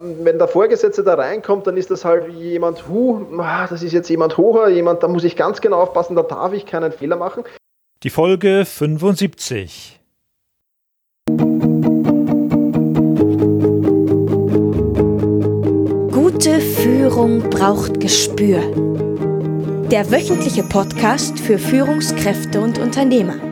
wenn der Vorgesetzte da reinkommt, dann ist das halt jemand, hu, ah, das ist jetzt jemand hoher, jemand, da muss ich ganz genau aufpassen, da darf ich keinen Fehler machen. Die Folge 75. Gute Führung braucht Gespür. Der wöchentliche Podcast für Führungskräfte und Unternehmer.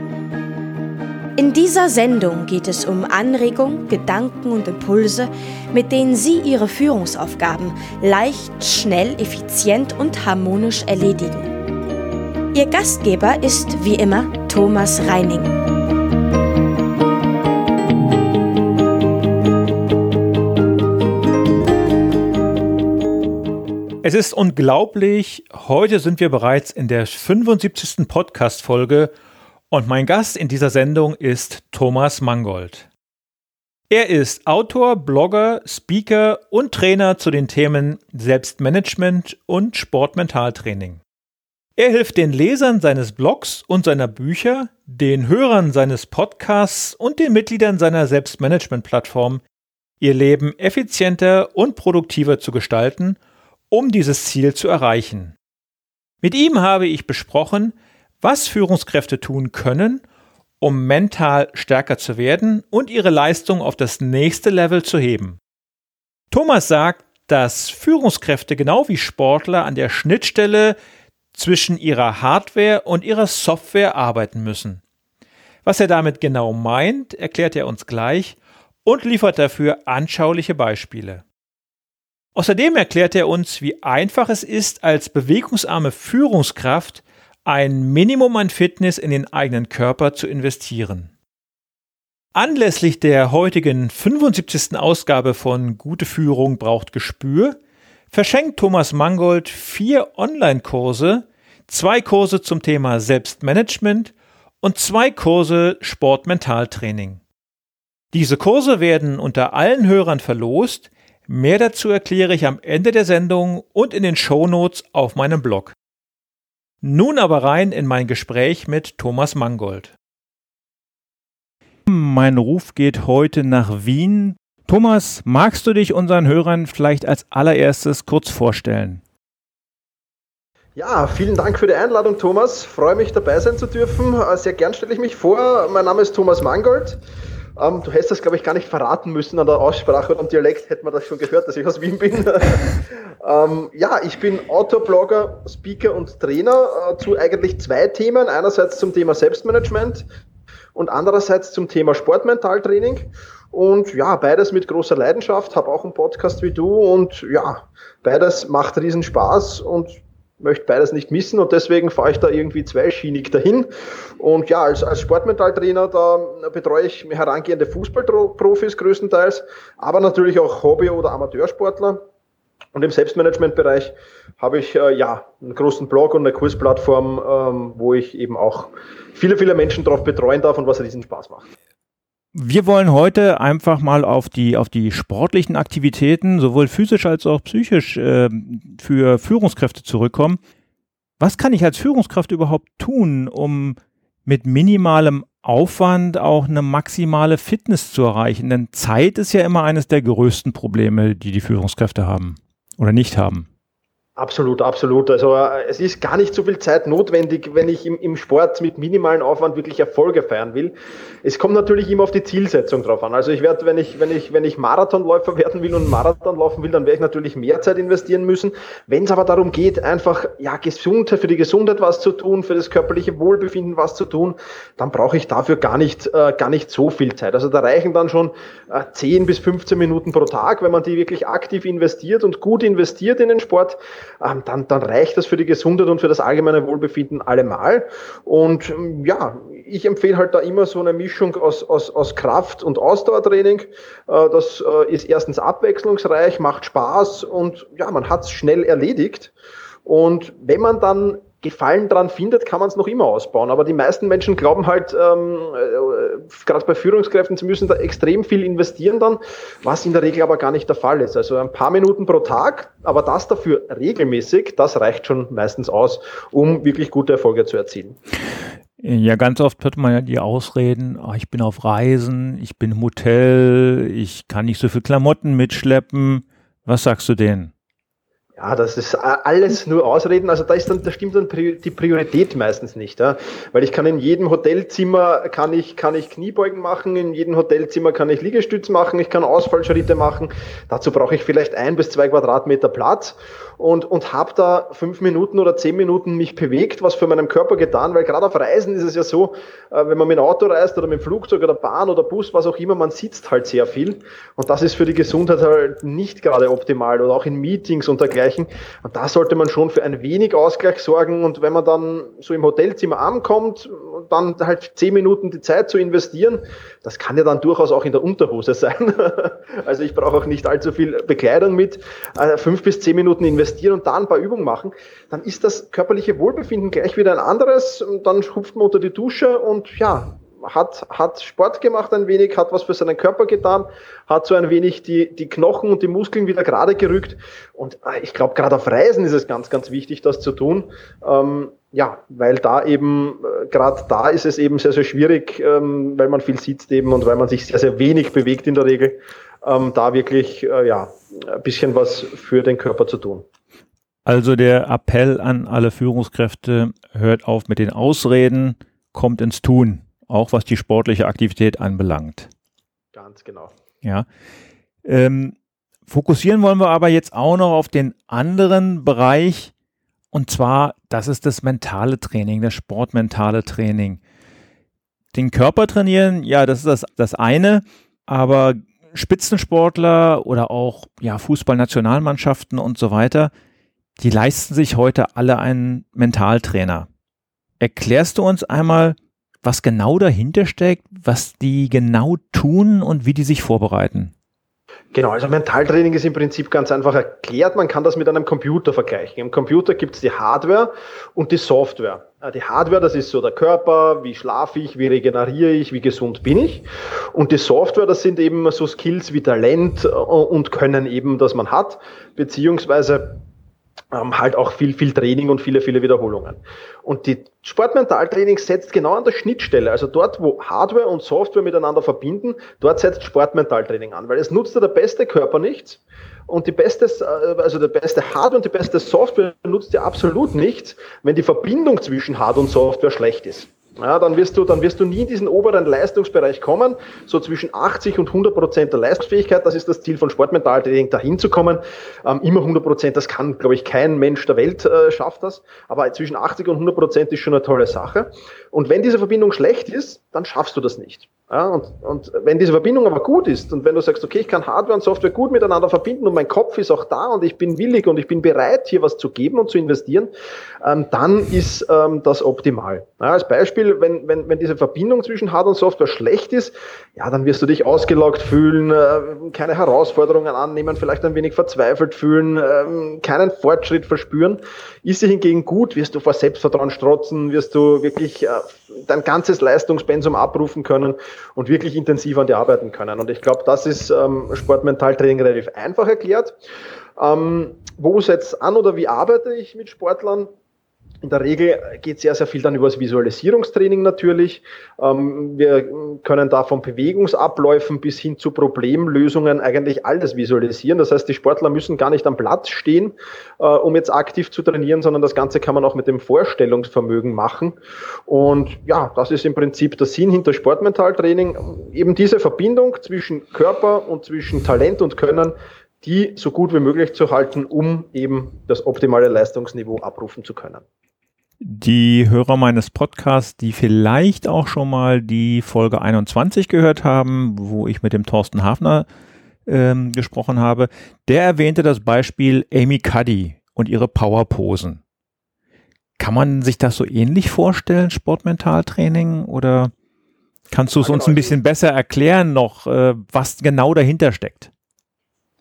In dieser Sendung geht es um Anregungen, Gedanken und Impulse, mit denen Sie Ihre Führungsaufgaben leicht, schnell, effizient und harmonisch erledigen. Ihr Gastgeber ist wie immer Thomas Reining. Es ist unglaublich, heute sind wir bereits in der 75. Podcast-Folge und mein Gast in dieser Sendung ist Thomas Mangold. Er ist Autor, Blogger, Speaker und Trainer zu den Themen Selbstmanagement und Sportmentaltraining. Er hilft den Lesern seines Blogs und seiner Bücher, den Hörern seines Podcasts und den Mitgliedern seiner Selbstmanagement-Plattform, ihr Leben effizienter und produktiver zu gestalten, um dieses Ziel zu erreichen. Mit ihm habe ich besprochen, was Führungskräfte tun können, um mental stärker zu werden und ihre Leistung auf das nächste Level zu heben. Thomas sagt, dass Führungskräfte genau wie Sportler an der Schnittstelle zwischen ihrer Hardware und ihrer Software arbeiten müssen. Was er damit genau meint, erklärt er uns gleich und liefert dafür anschauliche Beispiele. Außerdem erklärt er uns, wie einfach es ist, als bewegungsarme Führungskraft ein Minimum an Fitness in den eigenen Körper zu investieren. Anlässlich der heutigen 75. Ausgabe von Gute Führung braucht Gespür verschenkt Thomas Mangold vier Online-Kurse, zwei Kurse zum Thema Selbstmanagement und zwei Kurse Sportmentaltraining. Diese Kurse werden unter allen Hörern verlost. Mehr dazu erkläre ich am Ende der Sendung und in den Shownotes auf meinem Blog. Nun aber rein in mein Gespräch mit Thomas Mangold. Mein Ruf geht heute nach Wien. Thomas, magst du dich unseren Hörern vielleicht als allererstes kurz vorstellen? Ja, vielen Dank für die Einladung, Thomas. Freue mich dabei sein zu dürfen. Sehr gern stelle ich mich vor. Mein Name ist Thomas Mangold. Ähm, du hättest das, glaube ich, gar nicht verraten müssen an der Aussprache und am Dialekt, hätte man das schon gehört, dass ich aus Wien bin. ähm, ja, ich bin Autor, Blogger, Speaker und Trainer äh, zu eigentlich zwei Themen. Einerseits zum Thema Selbstmanagement und andererseits zum Thema Sportmentaltraining. Und ja, beides mit großer Leidenschaft, habe auch einen Podcast wie du und ja, beides macht riesen Spaß und möchte beides nicht missen und deswegen fahre ich da irgendwie zweischienig dahin. Und ja, als, als Sportmentaltrainer, da betreue ich herangehende Fußballprofis größtenteils, aber natürlich auch Hobby- oder Amateursportler. Und im Selbstmanagementbereich habe ich äh, ja einen großen Blog und eine Kursplattform, ähm, wo ich eben auch viele, viele Menschen darauf betreuen darf und was riesen Spaß macht. Wir wollen heute einfach mal auf die, auf die sportlichen Aktivitäten, sowohl physisch als auch psychisch, äh, für Führungskräfte zurückkommen. Was kann ich als Führungskraft überhaupt tun, um mit minimalem Aufwand auch eine maximale Fitness zu erreichen? Denn Zeit ist ja immer eines der größten Probleme, die die Führungskräfte haben oder nicht haben. Absolut, absolut. Also äh, es ist gar nicht so viel Zeit notwendig, wenn ich im, im Sport mit minimalen Aufwand wirklich Erfolge feiern will. Es kommt natürlich immer auf die Zielsetzung drauf an. Also ich werde, wenn ich, wenn ich, wenn ich Marathonläufer werden will und Marathon laufen will, dann werde ich natürlich mehr Zeit investieren müssen. Wenn es aber darum geht, einfach ja gesund für die Gesundheit was zu tun, für das körperliche Wohlbefinden was zu tun, dann brauche ich dafür gar nicht, äh, gar nicht so viel Zeit. Also da reichen dann schon äh, 10 bis 15 Minuten pro Tag, wenn man die wirklich aktiv investiert und gut investiert in den Sport ähm, dann, dann reicht das für die Gesundheit und für das allgemeine Wohlbefinden allemal. Und ähm, ja, ich empfehle halt da immer so eine Mischung aus, aus, aus Kraft- und Ausdauertraining. Äh, das äh, ist erstens abwechslungsreich, macht Spaß und ja, man hat es schnell erledigt. Und wenn man dann Gefallen dran findet, kann man es noch immer ausbauen. Aber die meisten Menschen glauben halt, ähm, äh, gerade bei Führungskräften, sie müssen da extrem viel investieren dann, was in der Regel aber gar nicht der Fall ist. Also ein paar Minuten pro Tag, aber das dafür regelmäßig, das reicht schon meistens aus, um wirklich gute Erfolge zu erzielen. Ja, ganz oft hört man ja die Ausreden, oh, ich bin auf Reisen, ich bin im Hotel, ich kann nicht so viel Klamotten mitschleppen. Was sagst du denen? Ja, das ist alles nur Ausreden. Also da ist dann, da stimmt dann die Priorität meistens nicht, ja? weil ich kann in jedem Hotelzimmer kann ich kann ich Kniebeugen machen, in jedem Hotelzimmer kann ich Liegestütz machen, ich kann Ausfallschritte machen. Dazu brauche ich vielleicht ein bis zwei Quadratmeter Platz und, und habe da fünf Minuten oder zehn Minuten mich bewegt, was für meinen Körper getan, weil gerade auf Reisen ist es ja so, äh, wenn man mit dem Auto reist oder mit dem Flugzeug oder Bahn oder Bus, was auch immer, man sitzt halt sehr viel und das ist für die Gesundheit halt nicht gerade optimal oder auch in Meetings und dergleichen und da sollte man schon für ein wenig Ausgleich sorgen und wenn man dann so im Hotelzimmer ankommt, dann halt zehn Minuten die Zeit zu investieren, das kann ja dann durchaus auch in der Unterhose sein. also ich brauche auch nicht allzu viel Bekleidung mit, äh, fünf bis zehn Minuten investieren investieren und da ein paar Übungen machen, dann ist das körperliche Wohlbefinden gleich wieder ein anderes. Und dann hupft man unter die Dusche und ja, hat, hat Sport gemacht ein wenig, hat was für seinen Körper getan, hat so ein wenig die, die Knochen und die Muskeln wieder gerade gerückt. Und äh, ich glaube, gerade auf Reisen ist es ganz, ganz wichtig, das zu tun. Ähm, ja, weil da eben, äh, gerade da ist es eben sehr, sehr schwierig, ähm, weil man viel sitzt eben und weil man sich sehr, sehr wenig bewegt in der Regel, ähm, da wirklich, äh, ja, ein bisschen was für den Körper zu tun. Also der Appell an alle Führungskräfte, hört auf mit den Ausreden, kommt ins Tun, auch was die sportliche Aktivität anbelangt. Ganz genau. Ja. Ähm, fokussieren wollen wir aber jetzt auch noch auf den anderen Bereich, und zwar, das ist das mentale Training, das sportmentale Training. Den Körper trainieren, ja, das ist das, das eine, aber Spitzensportler oder auch ja, Fußballnationalmannschaften und so weiter, die leisten sich heute alle einen Mentaltrainer. Erklärst du uns einmal, was genau dahinter steckt, was die genau tun und wie die sich vorbereiten? Genau, also Mentaltraining ist im Prinzip ganz einfach erklärt. Man kann das mit einem Computer vergleichen. Im Computer gibt es die Hardware und die Software. Äh, die Hardware, das ist so der Körper, wie schlafe ich, wie regeneriere ich, wie gesund bin ich. Und die Software, das sind eben so Skills wie Talent äh, und Können eben, das man hat, beziehungsweise ähm, halt auch viel, viel Training und viele, viele Wiederholungen. Und die Sportmentaltraining setzt genau an der Schnittstelle, also dort, wo Hardware und Software miteinander verbinden, dort setzt Sportmentaltraining an, weil es nutzt ja der beste Körper nichts und die beste, äh, also der beste Hardware und die beste Software nutzt ja absolut nichts, wenn die Verbindung zwischen Hard und Software schlecht ist ja, dann wirst du, dann wirst du nie in diesen oberen Leistungsbereich kommen, so zwischen 80 und 100 Prozent der Leistungsfähigkeit. Das ist das Ziel von Sportmentaltraining, dahin zu kommen. Ähm, immer 100 Prozent, das kann, glaube ich, kein Mensch der Welt äh, schafft das. Aber zwischen 80 und 100 Prozent ist schon eine tolle Sache. Und wenn diese Verbindung schlecht ist, dann schaffst du das nicht. Ja, und, und wenn diese Verbindung aber gut ist und wenn du sagst, okay, ich kann Hardware und Software gut miteinander verbinden und mein Kopf ist auch da und ich bin willig und ich bin bereit, hier was zu geben und zu investieren, ähm, dann ist ähm, das optimal. Ja, als Beispiel, wenn, wenn, wenn diese Verbindung zwischen Hardware und Software schlecht ist, ja, dann wirst du dich ausgelaugt fühlen, äh, keine Herausforderungen annehmen, vielleicht ein wenig verzweifelt fühlen, äh, keinen Fortschritt verspüren. Ist sie hingegen gut, wirst du vor Selbstvertrauen strotzen, wirst du wirklich äh, dein ganzes Leistungspensum abrufen können und wirklich intensiv an dir arbeiten können. Und ich glaube, das ist ähm, Sportmentaltraining relativ einfach erklärt. Ähm, wo setzt an oder wie arbeite ich mit Sportlern? In der Regel geht sehr, sehr viel dann über das Visualisierungstraining natürlich. Ähm, wir können da von Bewegungsabläufen bis hin zu Problemlösungen eigentlich alles visualisieren. Das heißt, die Sportler müssen gar nicht am Platz stehen, äh, um jetzt aktiv zu trainieren, sondern das Ganze kann man auch mit dem Vorstellungsvermögen machen. Und ja, das ist im Prinzip der Sinn hinter Sportmentaltraining. Eben diese Verbindung zwischen Körper und zwischen Talent und Können die so gut wie möglich zu halten, um eben das optimale Leistungsniveau abrufen zu können. Die Hörer meines Podcasts, die vielleicht auch schon mal die Folge 21 gehört haben, wo ich mit dem Thorsten Hafner ähm, gesprochen habe, der erwähnte das Beispiel Amy Cuddy und ihre Powerposen. Kann man sich das so ähnlich vorstellen, Sportmentaltraining? Oder kannst du es uns ein bisschen besser erklären noch, äh, was genau dahinter steckt?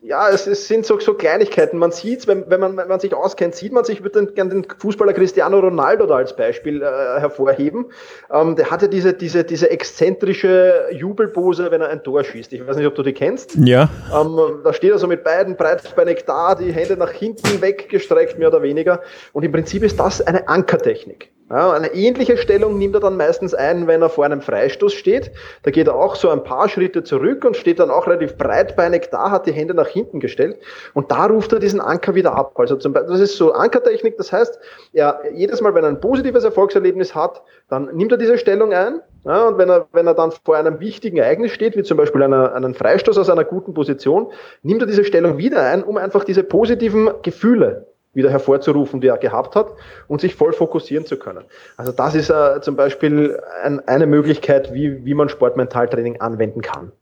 Ja, es, es sind so, so Kleinigkeiten. Man sieht wenn, wenn, man, wenn man sich auskennt, sieht man sich, ich würde gerne den Fußballer Cristiano Ronaldo da als Beispiel äh, hervorheben. Ähm, der hat ja diese, diese, diese exzentrische Jubelpose, wenn er ein Tor schießt. Ich weiß nicht, ob du die kennst. Ja. Ähm, da steht er so mit beiden breitbeinig da, die Hände nach hinten weggestreckt, mehr oder weniger. Und im Prinzip ist das eine Ankertechnik. Ja, eine ähnliche Stellung nimmt er dann meistens ein, wenn er vor einem Freistoß steht. Da geht er auch so ein paar Schritte zurück und steht dann auch relativ breitbeinig da, hat die Hände nach hinten gestellt und da ruft er diesen Anker wieder ab. Also zum Beispiel, das ist so Ankertechnik, das heißt, er, jedes Mal, wenn er ein positives Erfolgserlebnis hat, dann nimmt er diese Stellung ein ja, und wenn er, wenn er dann vor einem wichtigen Ereignis steht, wie zum Beispiel einer, einen Freistoß aus einer guten Position, nimmt er diese Stellung wieder ein, um einfach diese positiven Gefühle wieder hervorzurufen, die er gehabt hat und sich voll fokussieren zu können. Also das ist äh, zum Beispiel ein, eine Möglichkeit, wie, wie man Sportmentaltraining anwenden kann.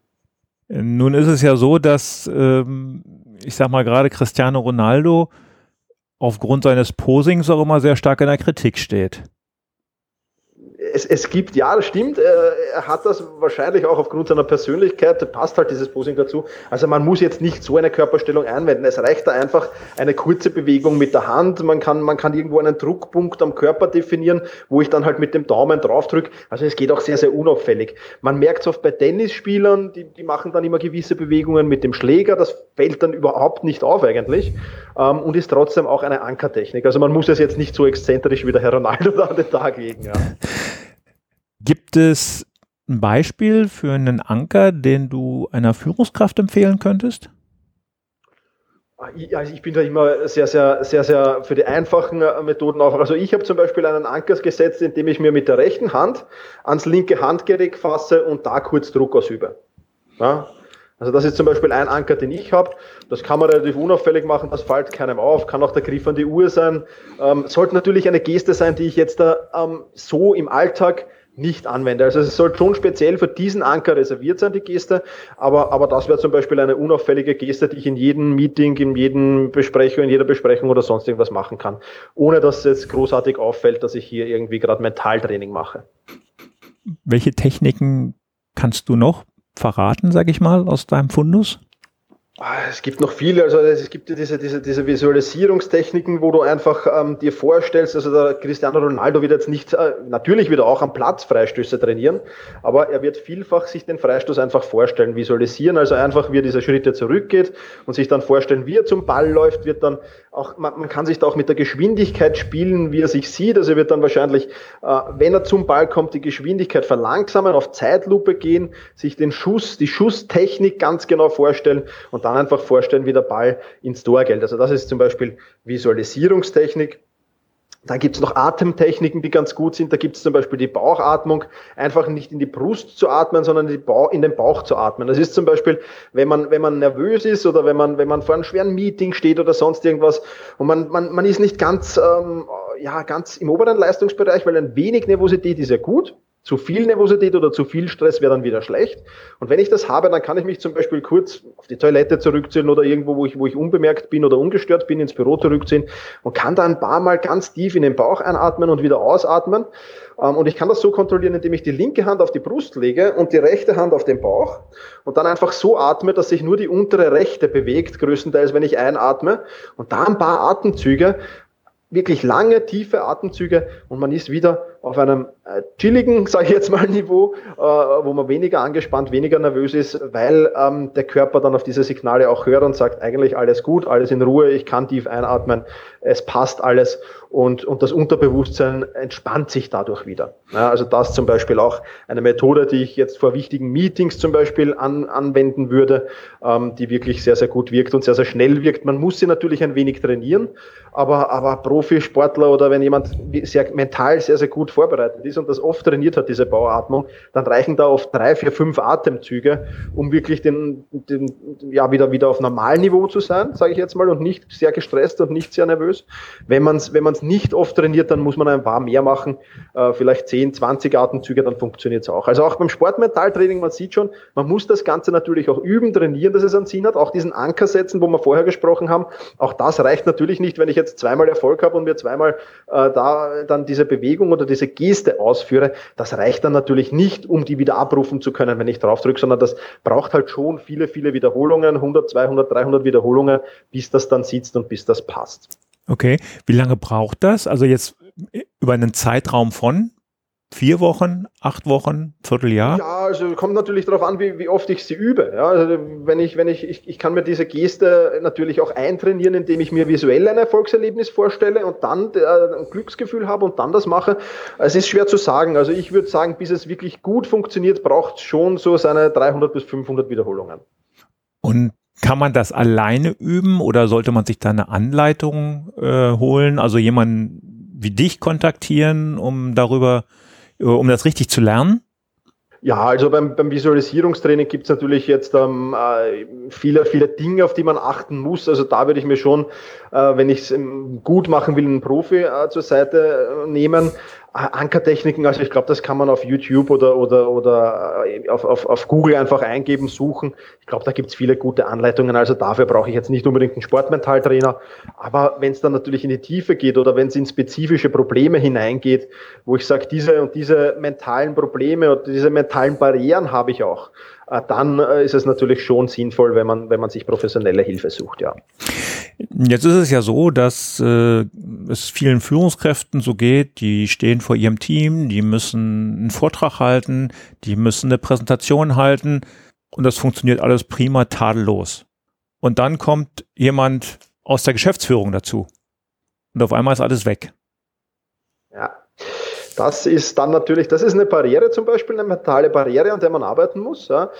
Nun ist es ja so, dass ähm, ich sag mal gerade Cristiano Ronaldo aufgrund seines Posings auch immer sehr stark in der Kritik steht es, es gibt, ja, das stimmt, er, er hat das wahrscheinlich auch aufgrund seiner Persönlichkeit, passt halt dieses Posing dazu. Also man muss jetzt nicht so eine Körperstellung einwenden. Es reicht da einfach eine kurze Bewegung mit der Hand. Man kann, man kann irgendwo einen Druckpunkt am Körper definieren, wo ich dann halt mit dem Daumen drauf drücke. Also es geht auch sehr, sehr unauffällig. Man merkt es oft bei Tennisspielern, die, die machen dann immer gewisse Bewegungen mit dem Schläger. Das fällt dann überhaupt nicht auf eigentlich ähm, und ist trotzdem auch eine Ankertechnik. Also man muss es jetzt nicht so exzentrisch wie der Herr Ronaldo da an den Tag legen. Ja. Gibt es ein Beispiel für einen Anker, den du einer Führungskraft empfehlen könntest? Also ich bin da immer sehr, sehr, sehr, sehr für die einfachen äh, Methoden auf. Also ich habe zum Beispiel einen Anker gesetzt, indem ich mir mit der rechten Hand ans linke Handgelenk fasse und da kurz Druck ausübe. Ja? Also das ist zum Beispiel ein Anker, den ich habe. Das kann man relativ unauffällig machen, das fällt keinem auf, kann auch der Griff an die Uhr sein. Ähm, sollte natürlich eine Geste sein, die ich jetzt da ähm, so im Alltag nicht anwende. Also es soll schon speziell für diesen Anker reserviert sein, die Geste, aber, aber das wäre zum Beispiel eine unauffällige Geste, die ich in jedem Meeting, in jedem Besprechung, in jeder Besprechung oder sonst irgendwas machen kann, ohne dass es jetzt großartig auffällt, dass ich hier irgendwie gerade Mentaltraining mache. Welche Techniken kannst du noch verraten, sage ich mal, aus deinem Fundus? Ah, es gibt noch viele, also es gibt ja diese, diese, diese Visualisierungstechniken, wo du einfach ähm, dir vorstellst, also der Cristiano Ronaldo wird jetzt nicht, äh, natürlich wieder auch am Platz Freistöße trainieren, aber er wird vielfach sich den Freistoß einfach vorstellen, visualisieren, also einfach wie er diese Schritte zurückgeht und sich dann vorstellen, wie er zum Ball läuft, wird dann auch, man, man kann sich da auch mit der Geschwindigkeit spielen, wie er sich sieht, also er wird dann wahrscheinlich, äh, wenn er zum Ball kommt, die Geschwindigkeit verlangsamen, auf Zeitlupe gehen, sich den Schuss, die Schusstechnik ganz genau vorstellen und dann einfach vorstellen, wie der Ball ins Tor geht. Also das ist zum Beispiel Visualisierungstechnik. Dann gibt es noch Atemtechniken, die ganz gut sind. Da gibt es zum Beispiel die Bauchatmung, einfach nicht in die Brust zu atmen, sondern in den Bauch zu atmen. Das ist zum Beispiel, wenn man, wenn man nervös ist oder wenn man, wenn man vor einem schweren Meeting steht oder sonst irgendwas und man, man, man ist nicht ganz, ähm, ja, ganz im oberen Leistungsbereich, weil ein wenig Nervosität ist ja gut. Zu viel Nervosität oder zu viel Stress wäre dann wieder schlecht. Und wenn ich das habe, dann kann ich mich zum Beispiel kurz auf die Toilette zurückziehen oder irgendwo, wo ich, wo ich unbemerkt bin oder ungestört bin, ins Büro zurückziehen und kann da ein paar Mal ganz tief in den Bauch einatmen und wieder ausatmen. Ähm, und ich kann das so kontrollieren, indem ich die linke Hand auf die Brust lege und die rechte Hand auf den Bauch und dann einfach so atme, dass sich nur die untere rechte bewegt, größtenteils, wenn ich einatme. Und da ein paar Atemzüge, wirklich lange, tiefe Atemzüge und man ist wieder auf einem äh, chilligen, sage ich jetzt mal, Niveau, äh, wo man weniger angespannt, weniger nervös ist, weil ähm, der Körper dann auf diese Signale auch hört und sagt, eigentlich alles gut, alles in Ruhe, ich kann tief einatmen, es passt alles und, und das Unterbewusstsein entspannt sich dadurch wieder. Ja, also das zum Beispiel auch eine Methode, die ich jetzt vor wichtigen Meetings zum Beispiel an, anwenden würde, ähm, die wirklich sehr, sehr gut wirkt und sehr, sehr schnell wirkt. Man muss sie natürlich ein wenig trainieren, aber, aber Profisportler oder wenn jemand sehr mental sehr, sehr gut vorbereitet ist und das oft trainiert hat, diese Bauatmung, dann reichen da oft drei, vier, fünf Atemzüge, um wirklich den, den ja, wieder, wieder auf Normalniveau zu sein, sage ich jetzt mal, und nicht sehr gestresst und nicht sehr nervös. Wenn man es wenn man's nicht oft trainiert, dann muss man ein paar mehr machen, äh, vielleicht 10, 20 Atemzüge, dann funktioniert es auch. Also auch beim Sportmentaltraining, man sieht schon, man muss das Ganze natürlich auch üben, trainieren, dass es einen Sinn hat, auch diesen Anker setzen, wo wir vorher gesprochen haben. Auch das reicht natürlich nicht, wenn ich jetzt zweimal Erfolg habe und mir zweimal äh, da dann diese Bewegung oder diese diese Geste ausführe, das reicht dann natürlich nicht, um die wieder abrufen zu können, wenn ich drauf drücke, sondern das braucht halt schon viele, viele Wiederholungen, 100, 200, 300 Wiederholungen, bis das dann sitzt und bis das passt. Okay, wie lange braucht das? Also jetzt über einen Zeitraum von Vier Wochen, acht Wochen, Vierteljahr? Ja, also kommt natürlich darauf an, wie, wie oft ich sie übe. Ja, also wenn ich, wenn ich, ich, ich kann mir diese Geste natürlich auch eintrainieren, indem ich mir visuell ein Erfolgserlebnis vorstelle und dann äh, ein Glücksgefühl habe und dann das mache. Es ist schwer zu sagen. Also ich würde sagen, bis es wirklich gut funktioniert, braucht es schon so seine 300 bis 500 Wiederholungen. Und kann man das alleine üben oder sollte man sich da eine Anleitung äh, holen? Also jemanden wie dich kontaktieren, um darüber um das richtig zu lernen? Ja, also beim, beim Visualisierungstraining gibt es natürlich jetzt ähm, äh, viele, viele Dinge, auf die man achten muss. Also da würde ich mir schon, äh, wenn ich es ähm, gut machen will, einen Profi äh, zur Seite äh, nehmen. Ankertechniken, also ich glaube, das kann man auf YouTube oder, oder, oder äh, auf, auf, auf Google einfach eingeben, suchen. Ich glaube, da gibt es viele gute Anleitungen. Also dafür brauche ich jetzt nicht unbedingt einen Sportmentaltrainer. Aber wenn es dann natürlich in die Tiefe geht oder wenn es in spezifische Probleme hineingeht, wo ich sage, diese und diese mentalen Probleme oder diese mentalen Barrieren habe ich auch, dann äh, ist es natürlich schon sinnvoll, wenn man, wenn man sich professionelle Hilfe sucht, ja. Jetzt ist es ja so, dass äh, es vielen Führungskräften so geht, die stehen vor ihrem Team, die müssen einen Vortrag halten, die müssen eine Präsentation halten und das funktioniert alles prima tadellos. Und dann kommt jemand aus der Geschäftsführung dazu und auf einmal ist alles weg. Ja, das ist dann natürlich, das ist eine Barriere zum Beispiel, eine mentale Barriere, an der man arbeiten muss. Ja.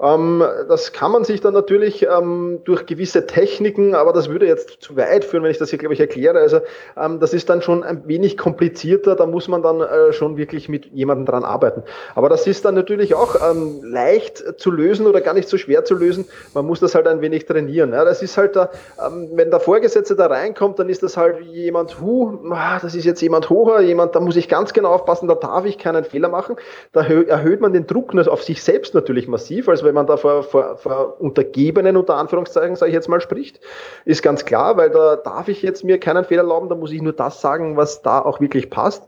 Ähm, das kann man sich dann natürlich ähm, durch gewisse Techniken, aber das würde jetzt zu weit führen, wenn ich das hier, glaube ich, erkläre. Also ähm, das ist dann schon ein wenig komplizierter, da muss man dann äh, schon wirklich mit jemandem dran arbeiten. Aber das ist dann natürlich auch ähm, leicht zu lösen oder gar nicht so schwer zu lösen. Man muss das halt ein wenig trainieren. Ja. Das ist halt, da, ähm, wenn der Vorgesetzte da reinkommt, dann ist das halt jemand, hu, ah, das ist jetzt jemand hoher, jemand, da muss ich ganz genau genau aufpassen, da darf ich keinen Fehler machen. Da erhöht man den Druck auf sich selbst natürlich massiv, als wenn man da vor, vor, vor Untergebenen, unter Anführungszeichen, sage ich jetzt mal, spricht. Ist ganz klar, weil da darf ich jetzt mir keinen Fehler erlauben, da muss ich nur das sagen, was da auch wirklich passt.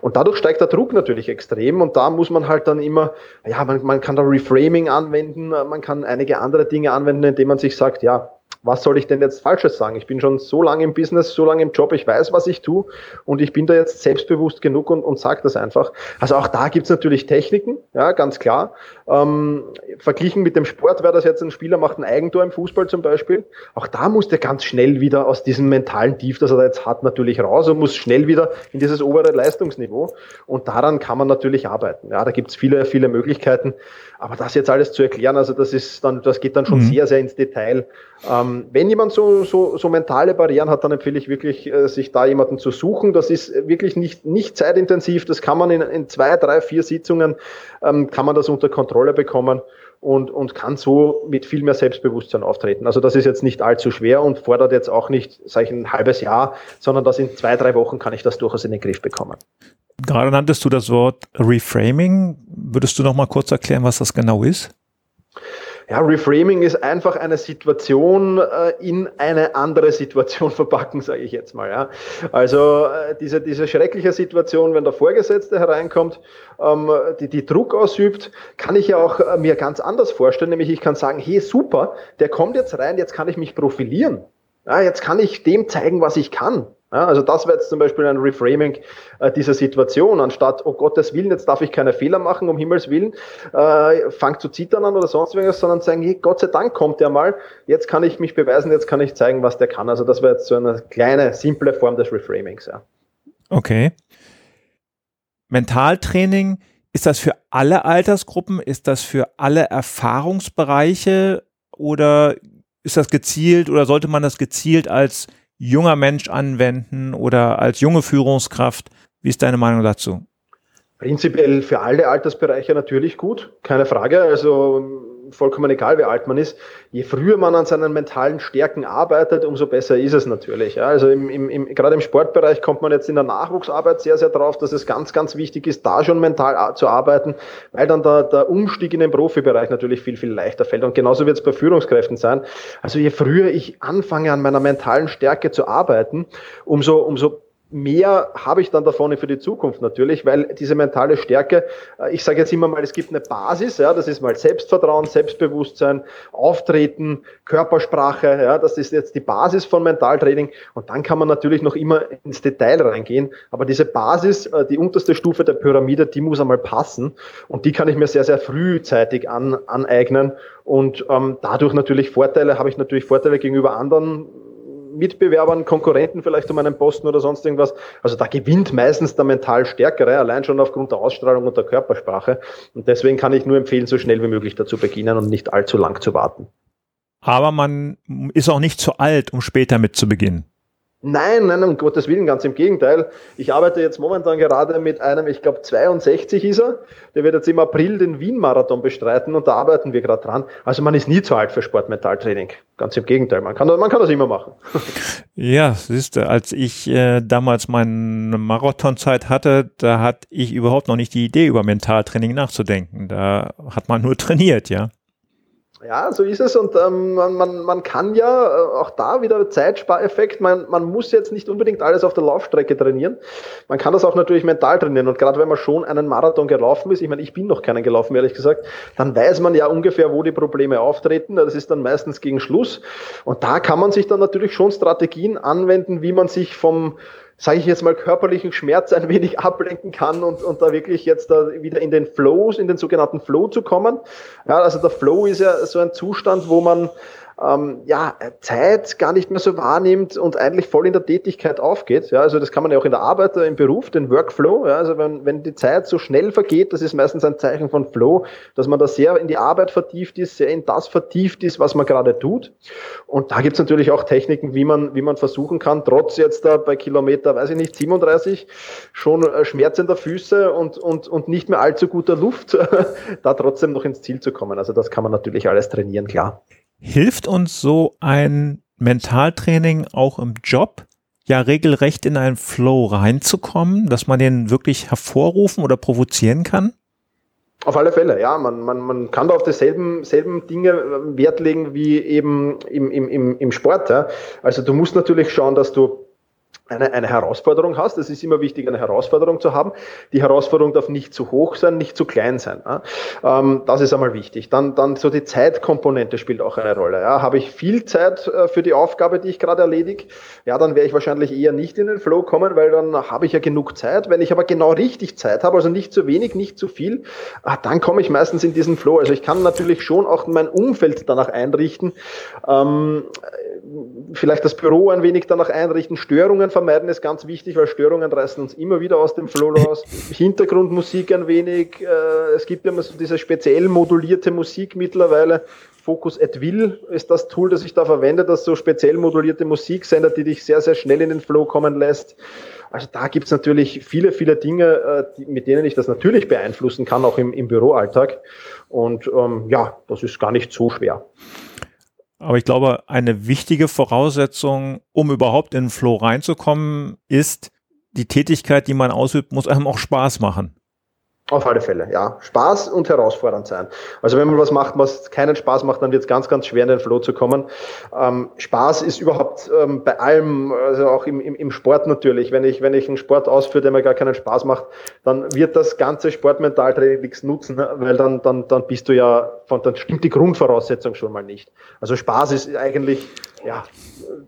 Und dadurch steigt der Druck natürlich extrem und da muss man halt dann immer, ja, man, man kann da Reframing anwenden, man kann einige andere Dinge anwenden, indem man sich sagt, ja, was soll ich denn jetzt Falsches sagen? Ich bin schon so lange im Business, so lange im Job, ich weiß, was ich tue und ich bin da jetzt selbstbewusst genug und, und sage das einfach. Also auch da gibt's natürlich Techniken, ja, ganz klar. Ähm, verglichen mit dem Sport wäre das jetzt ein Spieler macht ein Eigentor im Fußball zum Beispiel. Auch da muss der ganz schnell wieder aus diesem mentalen Tief, das er da jetzt hat, natürlich raus und muss schnell wieder in dieses obere Leistungsniveau. Und daran kann man natürlich arbeiten. Ja, da gibt's viele, viele Möglichkeiten. Aber das jetzt alles zu erklären, also das ist dann, das geht dann schon mhm. sehr, sehr ins Detail. Ähm, wenn jemand so, so, so mentale Barrieren hat, dann empfehle ich wirklich, äh, sich da jemanden zu suchen. Das ist wirklich nicht, nicht zeitintensiv. Das kann man in, in zwei, drei, vier Sitzungen, ähm, kann man das unter Kontrolle bekommen und, und kann so mit viel mehr Selbstbewusstsein auftreten. Also das ist jetzt nicht allzu schwer und fordert jetzt auch nicht, sage ich, ein halbes Jahr, sondern das in zwei, drei Wochen kann ich das durchaus in den Griff bekommen. Gerade nanntest du das Wort Reframing. Würdest du noch mal kurz erklären, was das genau ist? Ja, Reframing ist einfach eine Situation äh, in eine andere Situation verpacken, sage ich jetzt mal. Ja. Also äh, diese, diese schreckliche Situation, wenn der Vorgesetzte hereinkommt, ähm, die, die Druck ausübt, kann ich ja auch äh, mir ganz anders vorstellen. Nämlich ich kann sagen, hey super, der kommt jetzt rein, jetzt kann ich mich profilieren. Ja, jetzt kann ich dem zeigen, was ich kann. Ja, also das wäre jetzt zum Beispiel ein Reframing äh, dieser Situation, anstatt, oh Gottes Willen, jetzt darf ich keine Fehler machen, um Himmels Willen, äh, fang zu zittern an oder sonst irgendwas, sondern sagen, hey, Gott sei Dank kommt der mal, jetzt kann ich mich beweisen, jetzt kann ich zeigen, was der kann. Also das wäre jetzt so eine kleine, simple Form des Reframings. Ja. Okay. Mentaltraining, ist das für alle Altersgruppen, ist das für alle Erfahrungsbereiche oder ist das gezielt oder sollte man das gezielt als junger Mensch anwenden oder als junge Führungskraft? Wie ist deine Meinung dazu? Prinzipiell für alle Altersbereiche natürlich gut, keine Frage. Also vollkommen egal, wie alt man ist. Je früher man an seinen mentalen Stärken arbeitet, umso besser ist es natürlich. Ja, also im, im, im, gerade im Sportbereich kommt man jetzt in der Nachwuchsarbeit sehr, sehr drauf, dass es ganz, ganz wichtig ist, da schon mental zu arbeiten, weil dann der, der Umstieg in den Profibereich natürlich viel, viel leichter fällt. Und genauso wird es bei Führungskräften sein. Also je früher ich anfange, an meiner mentalen Stärke zu arbeiten, umso, umso mehr habe ich dann davon für die Zukunft natürlich, weil diese mentale Stärke, äh, ich sage jetzt immer mal, es gibt eine Basis, ja, das ist mal Selbstvertrauen, Selbstbewusstsein, Auftreten, Körpersprache, ja, das ist jetzt die Basis von Mentaltraining. Und dann kann man natürlich noch immer ins Detail reingehen, aber diese Basis, äh, die unterste Stufe der Pyramide, die muss einmal passen. Und die kann ich mir sehr, sehr frühzeitig an, aneignen. Und ähm, dadurch natürlich Vorteile, habe ich natürlich Vorteile gegenüber anderen Mitbewerbern, Konkurrenten vielleicht um einen Posten oder sonst irgendwas. Also da gewinnt meistens der mental Stärkere, allein schon aufgrund der Ausstrahlung und der Körpersprache. Und deswegen kann ich nur empfehlen, so schnell wie möglich dazu beginnen und nicht allzu lang zu warten. Aber man ist auch nicht zu alt, um später mit zu beginnen. Nein, nein, um Gottes Willen, ganz im Gegenteil. Ich arbeite jetzt momentan gerade mit einem, ich glaube 62 ist er, der wird jetzt im April den Wien-Marathon bestreiten und da arbeiten wir gerade dran. Also man ist nie zu alt für Sportmentaltraining. Ganz im Gegenteil, man kann, man kann das immer machen. Ja, siehst du, als ich äh, damals meine Marathonzeit hatte, da hatte ich überhaupt noch nicht die Idee, über Mentaltraining nachzudenken. Da hat man nur trainiert, ja. Ja, so ist es und ähm, man, man kann ja äh, auch da wieder Zeitspareffekt, man, man muss jetzt nicht unbedingt alles auf der Laufstrecke trainieren. Man kann das auch natürlich mental trainieren und gerade wenn man schon einen Marathon gelaufen ist, ich meine, ich bin noch keinen gelaufen, ehrlich gesagt, dann weiß man ja ungefähr, wo die Probleme auftreten. Das ist dann meistens gegen Schluss und da kann man sich dann natürlich schon Strategien anwenden, wie man sich vom sage ich jetzt mal, körperlichen Schmerz ein wenig ablenken kann und, und da wirklich jetzt da wieder in den Flows, in den sogenannten Flow zu kommen. Ja, also der Flow ist ja so ein Zustand, wo man ähm, ja, Zeit gar nicht mehr so wahrnimmt und eigentlich voll in der Tätigkeit aufgeht. Ja, also das kann man ja auch in der Arbeit, äh, im Beruf, den Workflow. Ja, also wenn, wenn die Zeit so schnell vergeht, das ist meistens ein Zeichen von Flow, dass man da sehr in die Arbeit vertieft ist, sehr in das vertieft ist, was man gerade tut. Und da gibt's natürlich auch Techniken, wie man, wie man versuchen kann, trotz jetzt da bei Kilometer, weiß ich nicht, 37, schon äh, schmerzender Füße und, und, und nicht mehr allzu guter Luft, da trotzdem noch ins Ziel zu kommen. Also das kann man natürlich alles trainieren, klar. Hilft uns so ein Mentaltraining auch im Job, ja regelrecht in einen Flow reinzukommen, dass man den wirklich hervorrufen oder provozieren kann? Auf alle Fälle, ja. Man, man, man kann da auf dieselben selben Dinge äh, Wert legen wie eben im, im, im, Sport. Ja. Also du musst natürlich schauen, dass du eine, eine Herausforderung hast. Es ist immer wichtig, eine Herausforderung zu haben. Die Herausforderung darf nicht zu hoch sein, nicht zu klein sein. Ähm, das ist einmal wichtig. Dann, dann so die Zeitkomponente spielt auch eine Rolle. Ja. Habe ich viel Zeit äh, für die Aufgabe, die ich gerade erledige, ja, dann werde ich wahrscheinlich eher nicht in den Flow kommen, weil dann habe ich ja genug Zeit. Wenn ich aber genau richtig Zeit habe, also nicht zu wenig, nicht zu viel, ah, dann komme ich meistens in diesen Flow. Also ich kann natürlich schon auch mein Umfeld danach einrichten, ähm, vielleicht das Büro ein wenig danach einrichten, Störungen vermeiden ist ganz wichtig, weil Störungen reißen uns immer wieder aus dem Flow raus. Hintergrundmusik ein wenig. Äh, es gibt ja immer so diese speziell modulierte Musik mittlerweile. Focus at Will ist das Tool, das ich da verwende, das so speziell modulierte Musik sendet, die dich sehr, sehr schnell in den Flow kommen lässt. Also da gibt es natürlich viele, viele Dinge, äh, die, mit denen ich das natürlich beeinflussen kann, auch im, im Büroalltag. Und ähm, ja, das ist gar nicht so schwer. Aber ich glaube, eine wichtige Voraussetzung, um überhaupt in den Flow reinzukommen, ist, die Tätigkeit, die man ausübt, muss einem auch Spaß machen. Auf alle Fälle, ja. Spaß und herausfordernd sein. Also wenn man was macht, was keinen Spaß macht, dann wird es ganz, ganz schwer in den Flow zu kommen. Ähm, Spaß ist überhaupt ähm, bei allem, also auch im, im, im Sport natürlich. Wenn ich, wenn ich einen Sport ausführe, der mir gar keinen Spaß macht, dann wird das ganze Sportmentaltraining nichts nutzen, weil dann, dann, dann bist du ja, dann stimmt die Grundvoraussetzung schon mal nicht. Also Spaß ist eigentlich ja,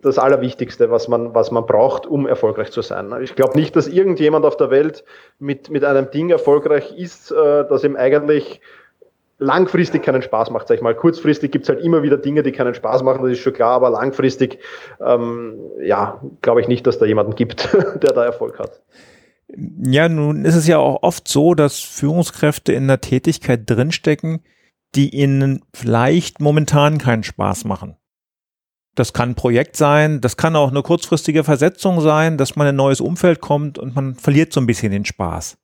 das Allerwichtigste, was man, was man braucht, um erfolgreich zu sein. Ich glaube nicht, dass irgendjemand auf der Welt mit, mit einem Ding erfolgreich ist, äh, das ihm eigentlich langfristig keinen Spaß macht, sag ich mal. Kurzfristig gibt's halt immer wieder Dinge, die keinen Spaß machen, das ist schon klar, aber langfristig, ähm, ja, glaube ich nicht, dass da jemanden gibt, der da Erfolg hat. Ja, nun ist es ja auch oft so, dass Führungskräfte in der Tätigkeit drinstecken, die ihnen vielleicht momentan keinen Spaß machen. Das kann ein Projekt sein, das kann auch eine kurzfristige Versetzung sein, dass man in ein neues Umfeld kommt und man verliert so ein bisschen den Spaß.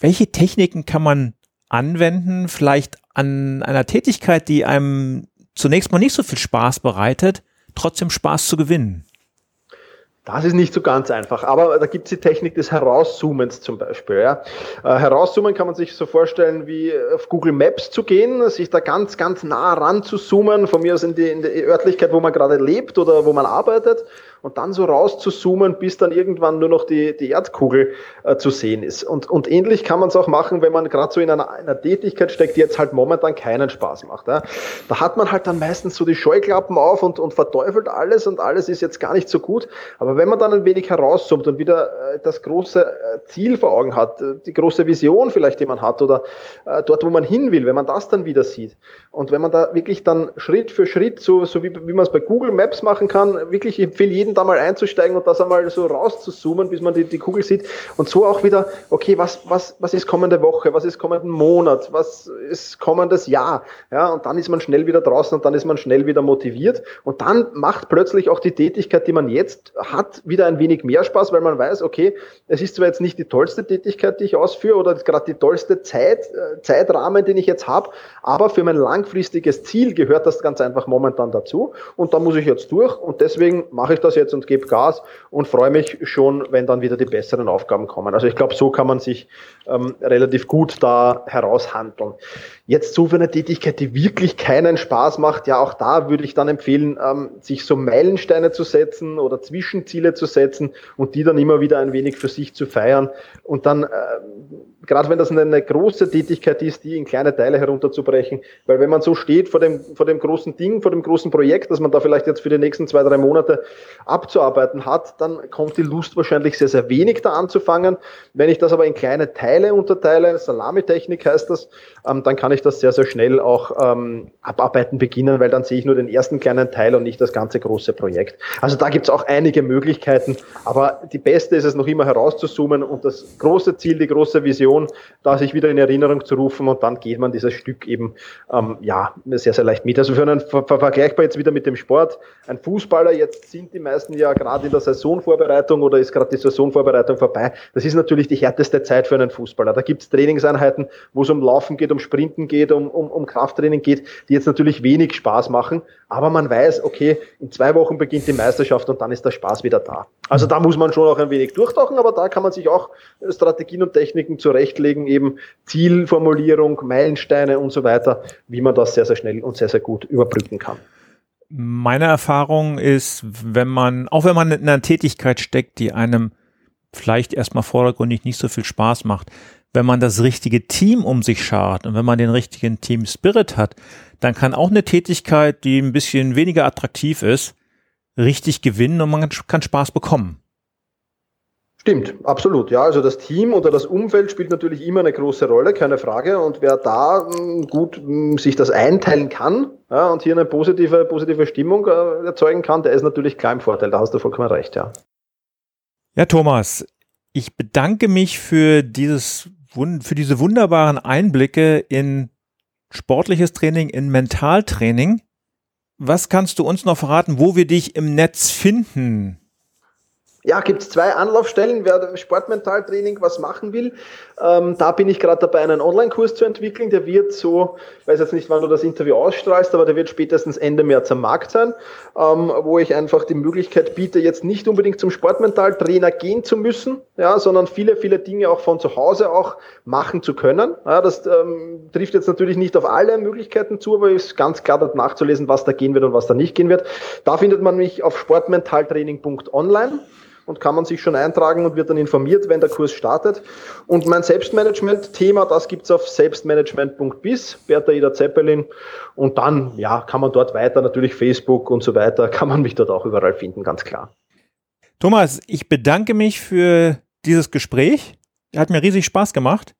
Welche Techniken kann man anwenden, vielleicht an einer Tätigkeit, die einem zunächst mal nicht so viel Spaß bereitet, trotzdem Spaß zu gewinnen? Das ist nicht so ganz einfach, aber da gibt es die Technik des Herauszoomens zum Beispiel. Ja. Äh, herauszoomen kann man sich so vorstellen, wie auf Google Maps zu gehen, sich da ganz, ganz nah ran zu zoomen, von mir aus in die, in die Örtlichkeit, wo man gerade lebt oder wo man arbeitet und dann so rauszuzoomen, bis dann irgendwann nur noch die, die Erdkugel äh, zu sehen ist. Und, und ähnlich kann man es auch machen, wenn man gerade so in einer, einer Tätigkeit steckt, die jetzt halt momentan keinen Spaß macht. Ja. Da hat man halt dann meistens so die Scheuklappen auf und, und verteufelt alles und alles ist jetzt gar nicht so gut. Aber wenn man dann ein wenig herauszoomt und wieder äh, das große äh, Ziel vor Augen hat, äh, die große Vision vielleicht, die man hat oder äh, dort, wo man hin will, wenn man das dann wieder sieht und wenn man da wirklich dann Schritt für Schritt, so, so wie, wie man es bei Google Maps machen kann, wirklich empfehle jeden da mal einzusteigen und das einmal so rauszuzoomen, bis man die, die Kugel sieht. Und so auch wieder, okay, was, was, was ist kommende Woche, was ist kommenden Monat, was ist kommendes Jahr, ja, und dann ist man schnell wieder draußen und dann ist man schnell wieder motiviert. Und dann macht plötzlich auch die Tätigkeit, die man jetzt hat, wieder ein wenig mehr Spaß, weil man weiß, okay, es ist zwar jetzt nicht die tollste Tätigkeit, die ich ausführe oder gerade die tollste Zeit, äh, Zeitrahmen, den ich jetzt habe, aber für mein langfristiges Ziel gehört das ganz einfach momentan dazu. Und da muss ich jetzt durch und deswegen mache ich das jetzt und gebe Gas und freue mich schon, wenn dann wieder die besseren Aufgaben kommen. Also ich glaube, so kann man sich ähm, relativ gut da heraushandeln. Jetzt so für eine Tätigkeit, die wirklich keinen Spaß macht, ja, auch da würde ich dann empfehlen, ähm, sich so Meilensteine zu setzen oder Zwischenziele zu setzen und die dann immer wieder ein wenig für sich zu feiern und dann, äh, gerade wenn das eine große Tätigkeit ist, die in kleine Teile herunterzubrechen, weil wenn man so steht vor dem, vor dem großen Ding, vor dem großen Projekt, das man da vielleicht jetzt für die nächsten zwei, drei Monate abzuarbeiten hat, dann kommt die Lust wahrscheinlich sehr, sehr wenig da anzufangen. Wenn ich das aber in kleine Teile unterteile, Salamitechnik heißt das, ähm, dann kann ich das sehr, sehr schnell auch ähm, abarbeiten beginnen, weil dann sehe ich nur den ersten kleinen Teil und nicht das ganze große Projekt. Also da gibt es auch einige Möglichkeiten, aber die beste ist es noch immer herauszuzoomen und das große Ziel, die große Vision, da sich wieder in Erinnerung zu rufen und dann geht man dieses Stück eben ähm, ja sehr, sehr leicht mit. Also für einen ver vergleichbar jetzt wieder mit dem Sport, ein Fußballer, jetzt sind die meisten ja gerade in der Saisonvorbereitung oder ist gerade die Saisonvorbereitung vorbei. Das ist natürlich die härteste Zeit für einen Fußballer. Da gibt es Trainingseinheiten, wo es um Laufen geht, um Sprinten geht, um, um, um Krafttraining geht, die jetzt natürlich wenig Spaß machen, aber man weiß, okay, in zwei Wochen beginnt die Meisterschaft und dann ist der Spaß wieder da. Also da muss man schon auch ein wenig durchtauchen, aber da kann man sich auch Strategien und Techniken zurechtlegen, eben Zielformulierung, Meilensteine und so weiter, wie man das sehr, sehr schnell und sehr, sehr gut überbrücken kann. Meine Erfahrung ist, wenn man, auch wenn man in einer Tätigkeit steckt, die einem vielleicht erstmal vordergründig nicht so viel Spaß macht, wenn man das richtige Team um sich schart und wenn man den richtigen Team Spirit hat, dann kann auch eine Tätigkeit, die ein bisschen weniger attraktiv ist, richtig gewinnen und man kann Spaß bekommen. Stimmt, absolut. Ja, also das Team oder das Umfeld spielt natürlich immer eine große Rolle, keine Frage. Und wer da hm, gut hm, sich das einteilen kann ja, und hier eine positive, positive Stimmung äh, erzeugen kann, der ist natürlich klar im Vorteil. Da hast du vollkommen recht, ja. Ja, Thomas, ich bedanke mich für dieses, für diese wunderbaren Einblicke in sportliches Training, in Mentaltraining. Was kannst du uns noch verraten, wo wir dich im Netz finden? Ja, gibt es zwei Anlaufstellen, wer Sportmentaltraining was machen will. Ähm, da bin ich gerade dabei, einen Online-Kurs zu entwickeln. Der wird so, ich weiß jetzt nicht, wann du das Interview ausstrahlst, aber der wird spätestens Ende März am Markt sein, ähm, wo ich einfach die Möglichkeit biete, jetzt nicht unbedingt zum Sportmentaltrainer gehen zu müssen, ja, sondern viele, viele Dinge auch von zu Hause auch machen zu können. Ja, das ähm, trifft jetzt natürlich nicht auf alle Möglichkeiten zu, aber ist ganz klar dort nachzulesen, was da gehen wird und was da nicht gehen wird. Da findet man mich auf sportmentaltraining.online und kann man sich schon eintragen und wird dann informiert, wenn der Kurs startet. Und mein Selbstmanagement-Thema, das gibt's auf selbstmanagement.biz, Bertha Ida Zeppelin. Und dann, ja, kann man dort weiter, natürlich Facebook und so weiter, kann man mich dort auch überall finden, ganz klar. Thomas, ich bedanke mich für dieses Gespräch. Hat mir riesig Spaß gemacht.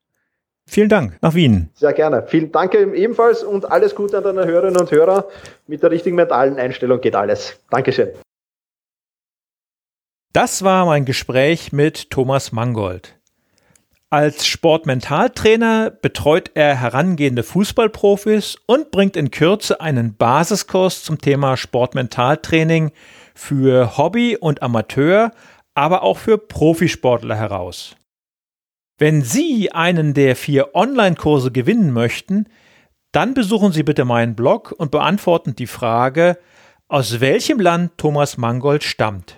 Vielen Dank nach Wien. Sehr gerne. Vielen Dank ebenfalls und alles Gute an deine Hörerinnen und Hörer. Mit der richtigen mentalen Einstellung geht alles. Dankeschön. Das war mein Gespräch mit Thomas Mangold. Als Sportmentaltrainer betreut er herangehende Fußballprofis und bringt in Kürze einen Basiskurs zum Thema Sportmentaltraining für Hobby und Amateur, aber auch für Profisportler heraus. Wenn Sie einen der vier Online-Kurse gewinnen möchten, dann besuchen Sie bitte meinen Blog und beantworten die Frage, aus welchem Land Thomas Mangold stammt.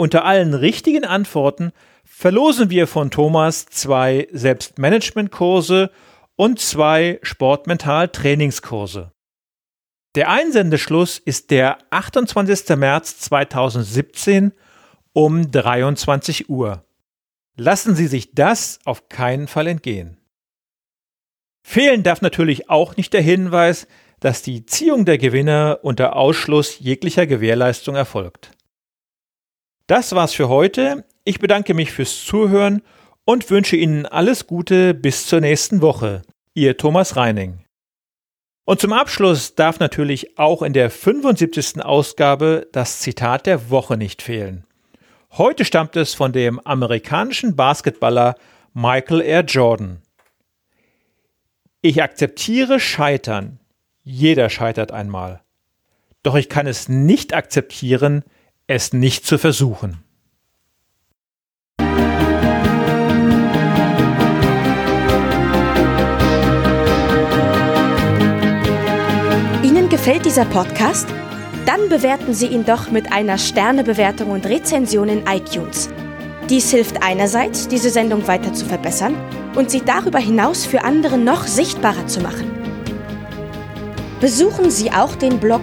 Unter allen richtigen Antworten verlosen wir von Thomas zwei Selbstmanagement-Kurse und zwei Sportmental-Trainingskurse. Der Einsendeschluss ist der 28. März 2017 um 23 Uhr. Lassen Sie sich das auf keinen Fall entgehen. Fehlen darf natürlich auch nicht der Hinweis, dass die Ziehung der Gewinner unter Ausschluss jeglicher Gewährleistung erfolgt. Das war's für heute. Ich bedanke mich fürs Zuhören und wünsche Ihnen alles Gute bis zur nächsten Woche. Ihr Thomas Reining. Und zum Abschluss darf natürlich auch in der 75. Ausgabe das Zitat der Woche nicht fehlen. Heute stammt es von dem amerikanischen Basketballer Michael R. Jordan. Ich akzeptiere Scheitern. Jeder scheitert einmal. Doch ich kann es nicht akzeptieren, es nicht zu versuchen. Ihnen gefällt dieser Podcast? Dann bewerten Sie ihn doch mit einer Sternebewertung und Rezension in iTunes. Dies hilft einerseits, diese Sendung weiter zu verbessern und sie darüber hinaus für andere noch sichtbarer zu machen. Besuchen Sie auch den Blog